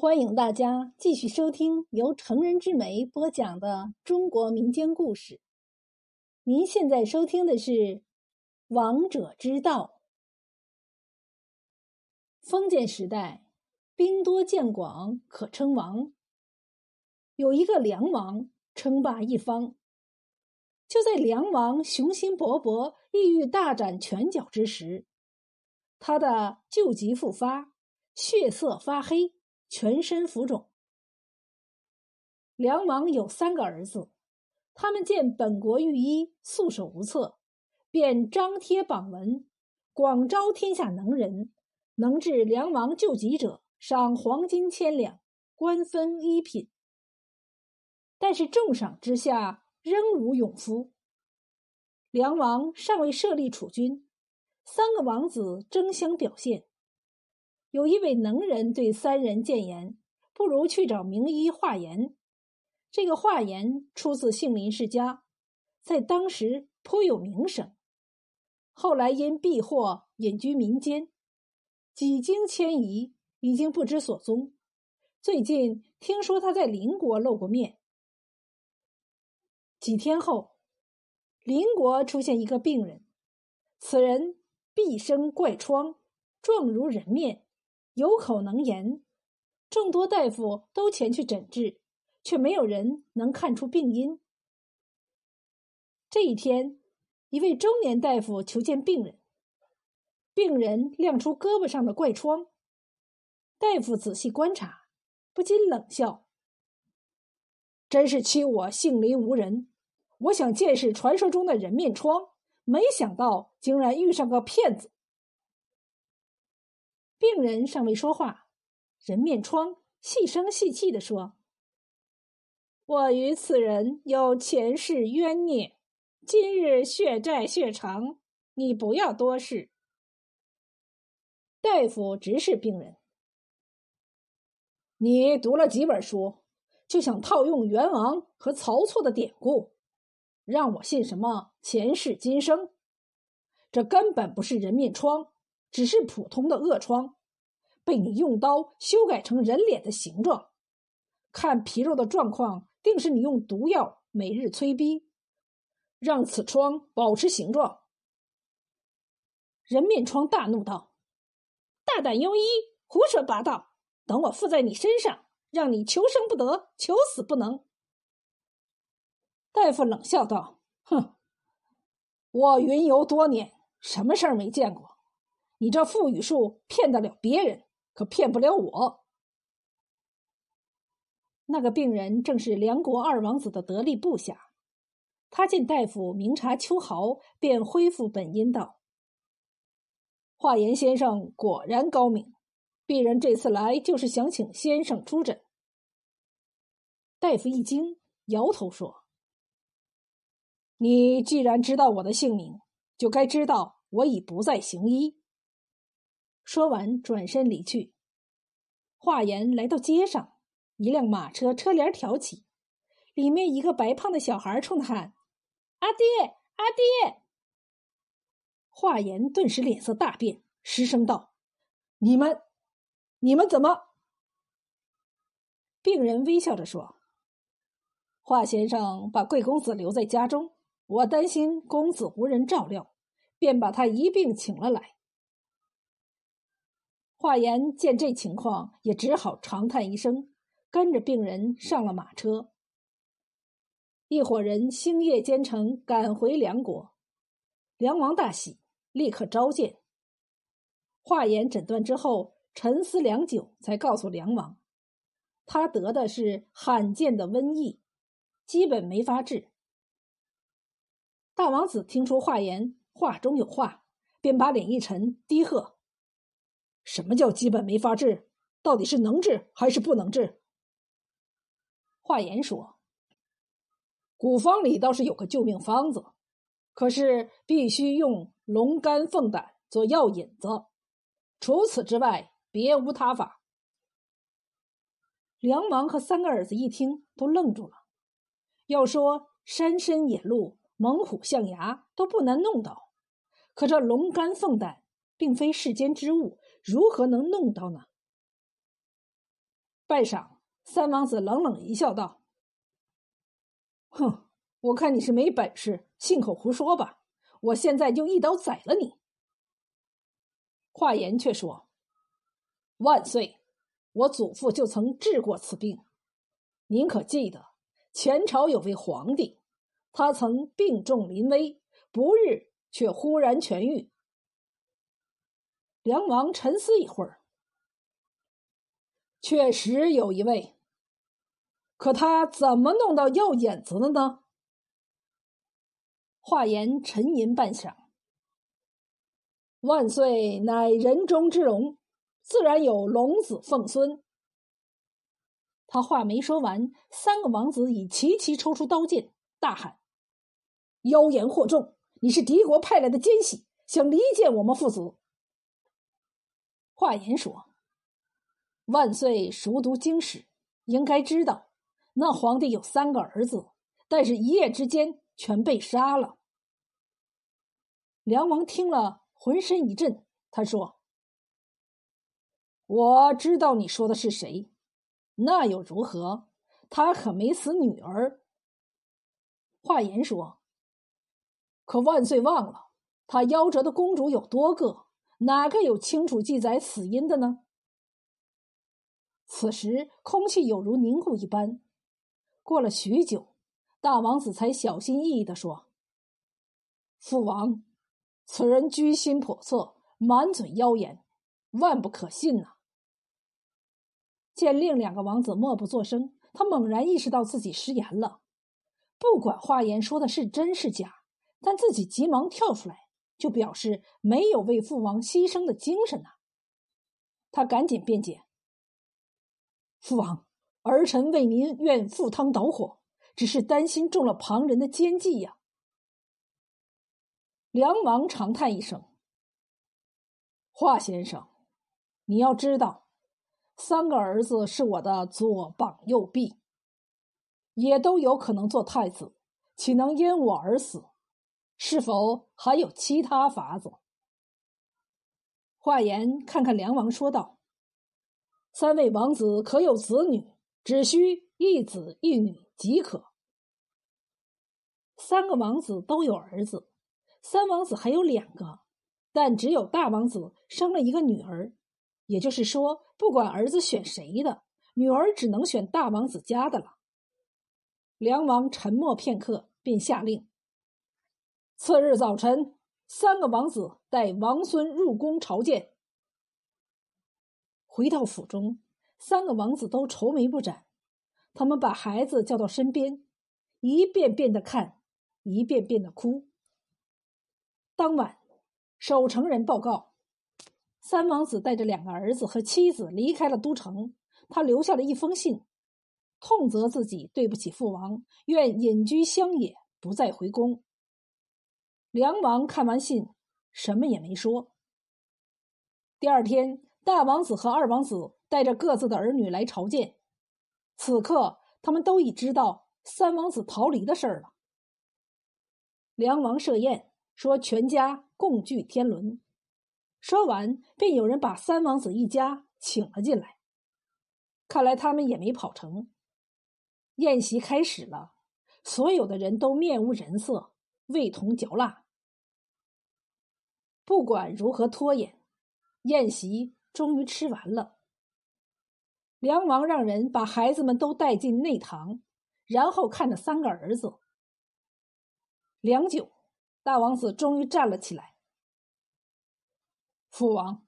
欢迎大家继续收听由成人之美播讲的中国民间故事。您现在收听的是《王者之道》。封建时代，兵多将广，可称王。有一个梁王称霸一方。就在梁王雄心勃勃、意欲大展拳脚之时，他的旧疾复发，血色发黑。全身浮肿。梁王有三个儿子，他们见本国御医束手无策，便张贴榜文，广招天下能人，能治梁王救急者，赏黄金千两，官分一品。但是重赏之下，仍无勇夫。梁王尚未设立储君，三个王子争相表现。有一位能人对三人谏言：“不如去找名医华严。”这个华严出自杏林世家，在当时颇有名声。后来因避祸隐居民间，几经迁移，已经不知所踪。最近听说他在邻国露过面。几天后，邻国出现一个病人，此人毕生怪疮，状如人面。有口能言，众多大夫都前去诊治，却没有人能看出病因。这一天，一位中年大夫求见病人，病人亮出胳膊上的怪疮。大夫仔细观察，不禁冷笑：“真是欺我杏林无人！我想见识传说中的人面疮，没想到竟然遇上个骗子。”病人尚未说话，人面疮细声细气地说：“我与此人有前世冤孽，今日血债血偿，你不要多事。”大夫直视病人：“你读了几本书，就想套用袁王和曹错的典故，让我信什么前世今生？这根本不是人面疮。”只是普通的恶疮，被你用刀修改成人脸的形状。看皮肉的状况，定是你用毒药每日催逼，让此疮保持形状。人面疮大怒道：“大胆庸医，胡说八道！等我附在你身上，让你求生不得，求死不能。”大夫冷笑道：“哼，我云游多年，什么事儿没见过？”你这腹语术骗得了别人，可骗不了我。那个病人正是梁国二王子的得力部下，他见大夫明察秋毫，便恢复本音道：“华严先生果然高明，鄙人这次来就是想请先生出诊。”大夫一惊，摇头说：“你既然知道我的姓名，就该知道我已不再行医。”说完，转身离去。华严来到街上，一辆马车车帘挑起，里面一个白胖的小孩冲他喊：“阿爹，阿爹！”华严顿时脸色大变，失声道：“你们，你们怎么？”病人微笑着说：“华先生把贵公子留在家中，我担心公子无人照料，便把他一并请了来。”华严见这情况，也只好长叹一声，跟着病人上了马车。一伙人星夜兼程赶回梁国，梁王大喜，立刻召见。华严诊断之后，沉思良久，才告诉梁王，他得的是罕见的瘟疫，基本没法治。大王子听出华严话中有话，便把脸一沉，低喝。什么叫基本没法治？到底是能治还是不能治？华严说：“古方里倒是有个救命方子，可是必须用龙肝凤胆做药引子，除此之外别无他法。”梁王和三个儿子一听，都愣住了。要说山深野路、猛虎象牙都不难弄到，可这龙肝凤胆并非世间之物。如何能弄到呢？半晌，三王子冷冷一笑，道：“哼，我看你是没本事，信口胡说吧！我现在就一刀宰了你。”华严却说：“万岁，我祖父就曾治过此病。您可记得，前朝有位皇帝，他曾病重临危，不日却忽然痊愈。”梁王沉思一会儿。确实有一位，可他怎么弄到药引子的呢？华严沉吟半晌。万岁乃人中之龙，自然有龙子凤孙。他话没说完，三个王子已齐齐抽出刀剑，大喊：“妖言惑众！你是敌国派来的奸细，想离间我们父子！”华严说。万岁熟读经史，应该知道，那皇帝有三个儿子，但是一夜之间全被杀了。梁王听了，浑身一震，他说：“我知道你说的是谁，那又如何？他可没死女儿。”华严说：“可万岁忘了，他夭折的公主有多个，哪个有清楚记载死因的呢？”此时，空气有如凝固一般。过了许久，大王子才小心翼翼地说：“父王，此人居心叵测，满嘴妖言，万不可信呐。”见另两个王子默不作声，他猛然意识到自己失言了。不管华言说的是真是假，但自己急忙跳出来，就表示没有为父王牺牲的精神呐。他赶紧辩解。父王，儿臣为您愿赴汤蹈火，只是担心中了旁人的奸计呀。梁王长叹一声：“华先生，你要知道，三个儿子是我的左膀右臂，也都有可能做太子，岂能因我而死？是否还有其他法子？”华严看看梁王，说道。三位王子可有子女？只需一子一女即可。三个王子都有儿子，三王子还有两个，但只有大王子生了一个女儿。也就是说，不管儿子选谁的，女儿只能选大王子家的了。梁王沉默片刻，便下令：次日早晨，三个王子带王孙入宫朝见。回到府中，三个王子都愁眉不展。他们把孩子叫到身边，一遍遍的看，一遍遍的哭。当晚，守城人报告，三王子带着两个儿子和妻子离开了都城。他留下了一封信，痛责自己对不起父王，愿隐居乡野，不再回宫。梁王看完信，什么也没说。第二天。大王子和二王子带着各自的儿女来朝见，此刻他们都已知道三王子逃离的事儿了。梁王设宴，说全家共聚天伦。说完，便有人把三王子一家请了进来。看来他们也没跑成。宴席开始了，所有的人都面无人色，味同嚼蜡。不管如何拖延，宴席。终于吃完了。梁王让人把孩子们都带进内堂，然后看着三个儿子。良久，大王子终于站了起来：“父王，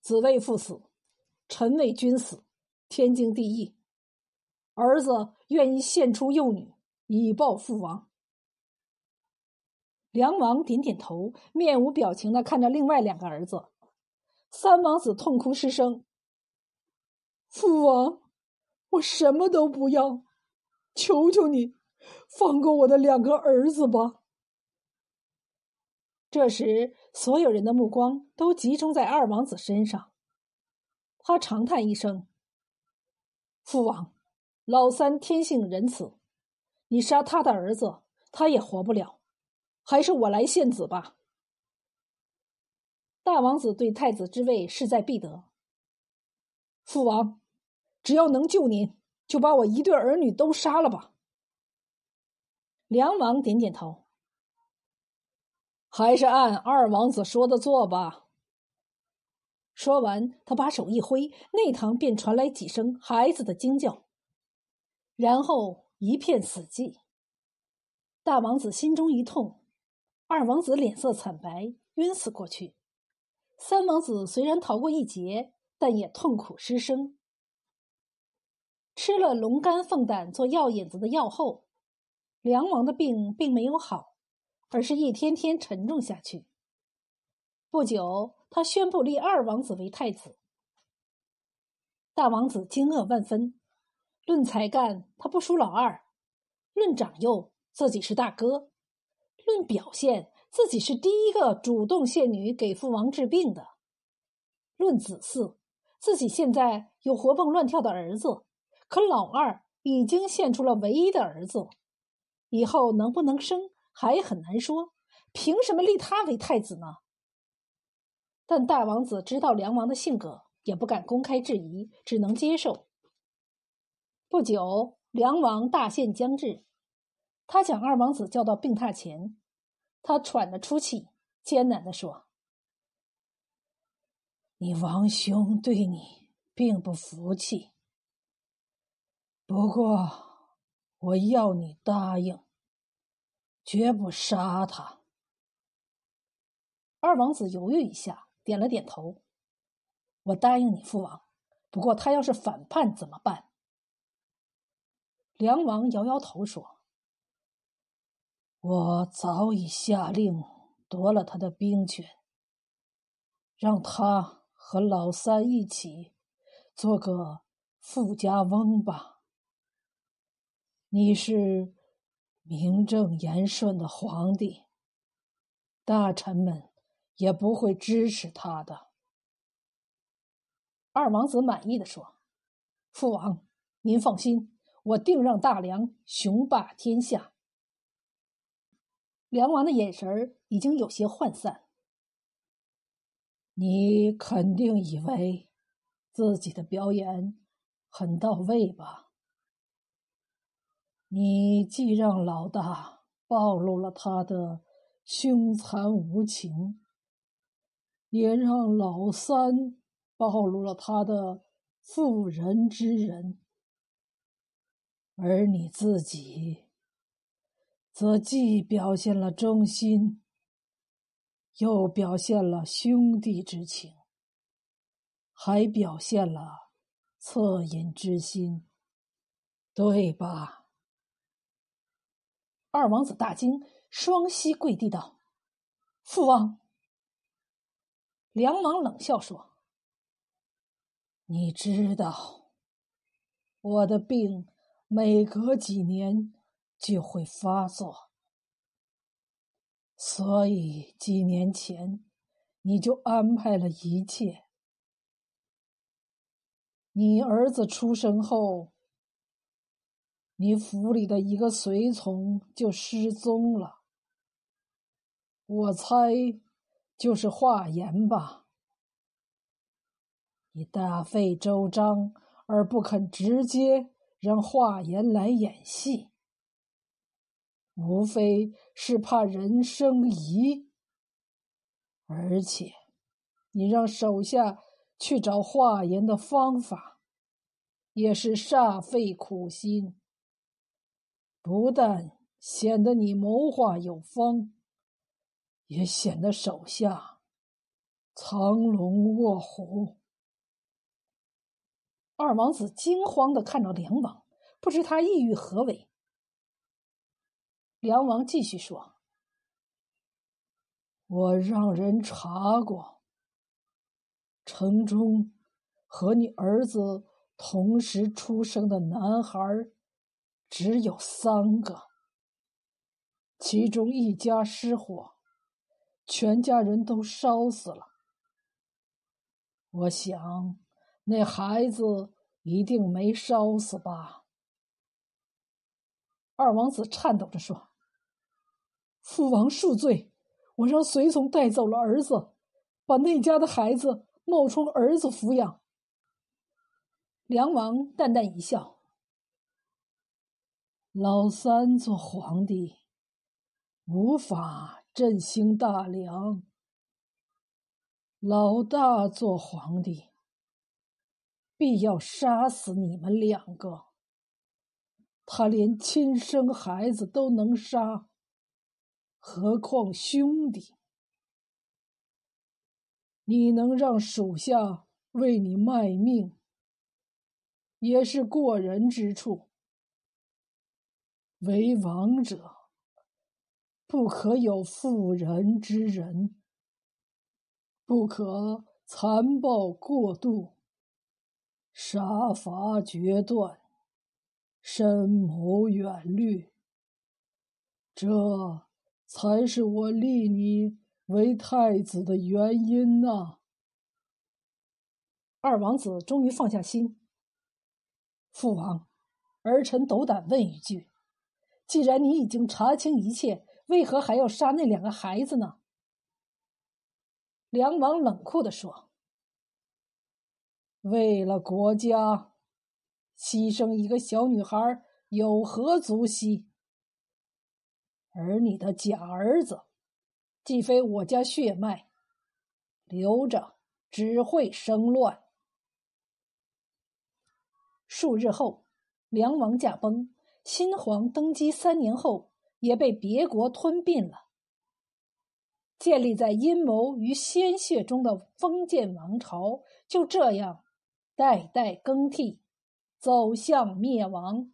子为父死，臣为君死，天经地义。儿子愿意献出幼女以报父王。”梁王点点头，面无表情的看着另外两个儿子。三王子痛哭失声：“父王，我什么都不要，求求你，放过我的两个儿子吧。”这时，所有人的目光都集中在二王子身上。他长叹一声：“父王，老三天性仁慈，你杀他的儿子，他也活不了，还是我来献子吧。”大王子对太子之位势在必得。父王，只要能救您，就把我一对儿女都杀了吧。梁王点点头，还是按二王子说的做吧。说完，他把手一挥，内堂便传来几声孩子的惊叫，然后一片死寂。大王子心中一痛，二王子脸色惨白，晕死过去。三王子虽然逃过一劫，但也痛苦失声。吃了龙肝凤胆做药引子的药后，梁王的病并没有好，而是一天天沉重下去。不久，他宣布立二王子为太子。大王子惊愕万分，论才干，他不输老二；论长幼，自己是大哥，论表现，自己是第一个主动献女给父王治病的。论子嗣，自己现在有活蹦乱跳的儿子，可老二已经献出了唯一的儿子，以后能不能生还很难说。凭什么立他为太子呢？但大王子知道梁王的性格，也不敢公开质疑，只能接受。不久，梁王大限将至。他将二王子叫到病榻前，他喘着粗气，艰难地说：“你王兄对你并不服气，不过我要你答应，绝不杀他。”二王子犹豫一下，点了点头：“我答应你，父王。不过他要是反叛怎么办？”梁王摇摇头说。我早已下令夺了他的兵权，让他和老三一起做个富家翁吧。你是名正言顺的皇帝，大臣们也不会支持他的。二王子满意的说：“父王，您放心，我定让大梁雄霸天下。”梁王的眼神已经有些涣散。你肯定以为自己的表演很到位吧？你既让老大暴露了他的凶残无情，也让老三暴露了他的妇人之仁，而你自己。则既表现了忠心，又表现了兄弟之情，还表现了恻隐之心，对吧？二王子大惊，双膝跪地道：“父王！”梁王冷笑说：“你知道，我的病每隔几年。”就会发作，所以几年前你就安排了一切。你儿子出生后，你府里的一个随从就失踪了。我猜就是华严吧？你大费周章而不肯直接让华严来演戏。无非是怕人生疑，而且你让手下去找化言的方法，也是煞费苦心。不但显得你谋划有方，也显得手下藏龙卧虎。二王子惊慌的看着梁王，不知他意欲何为。梁王继续说：“我让人查过，城中和你儿子同时出生的男孩只有三个，其中一家失火，全家人都烧死了。我想，那孩子一定没烧死吧？”二王子颤抖着说。父王恕罪，我让随从带走了儿子，把那家的孩子冒充儿子抚养。梁王淡淡一笑：“老三做皇帝，无法振兴大梁；老大做皇帝，必要杀死你们两个。他连亲生孩子都能杀，何况兄弟？你能让属下为你卖命？”也是过人之处。为王者，不可有妇人之仁，不可残暴过度，杀伐决断，深谋远虑。这才是我立你为太子的原因呐！二王子终于放下心。父王，儿臣斗胆问一句：既然你已经查清一切，为何还要杀那两个孩子呢？梁王冷酷地说：“为了国家，牺牲一个小女孩有何足惜？而你的假儿子，既非我家血脉，留着只会生乱。”数日后，梁王驾崩，新皇登基三年后，也被别国吞并了。建立在阴谋与鲜血中的封建王朝，就这样代代更替，走向灭亡。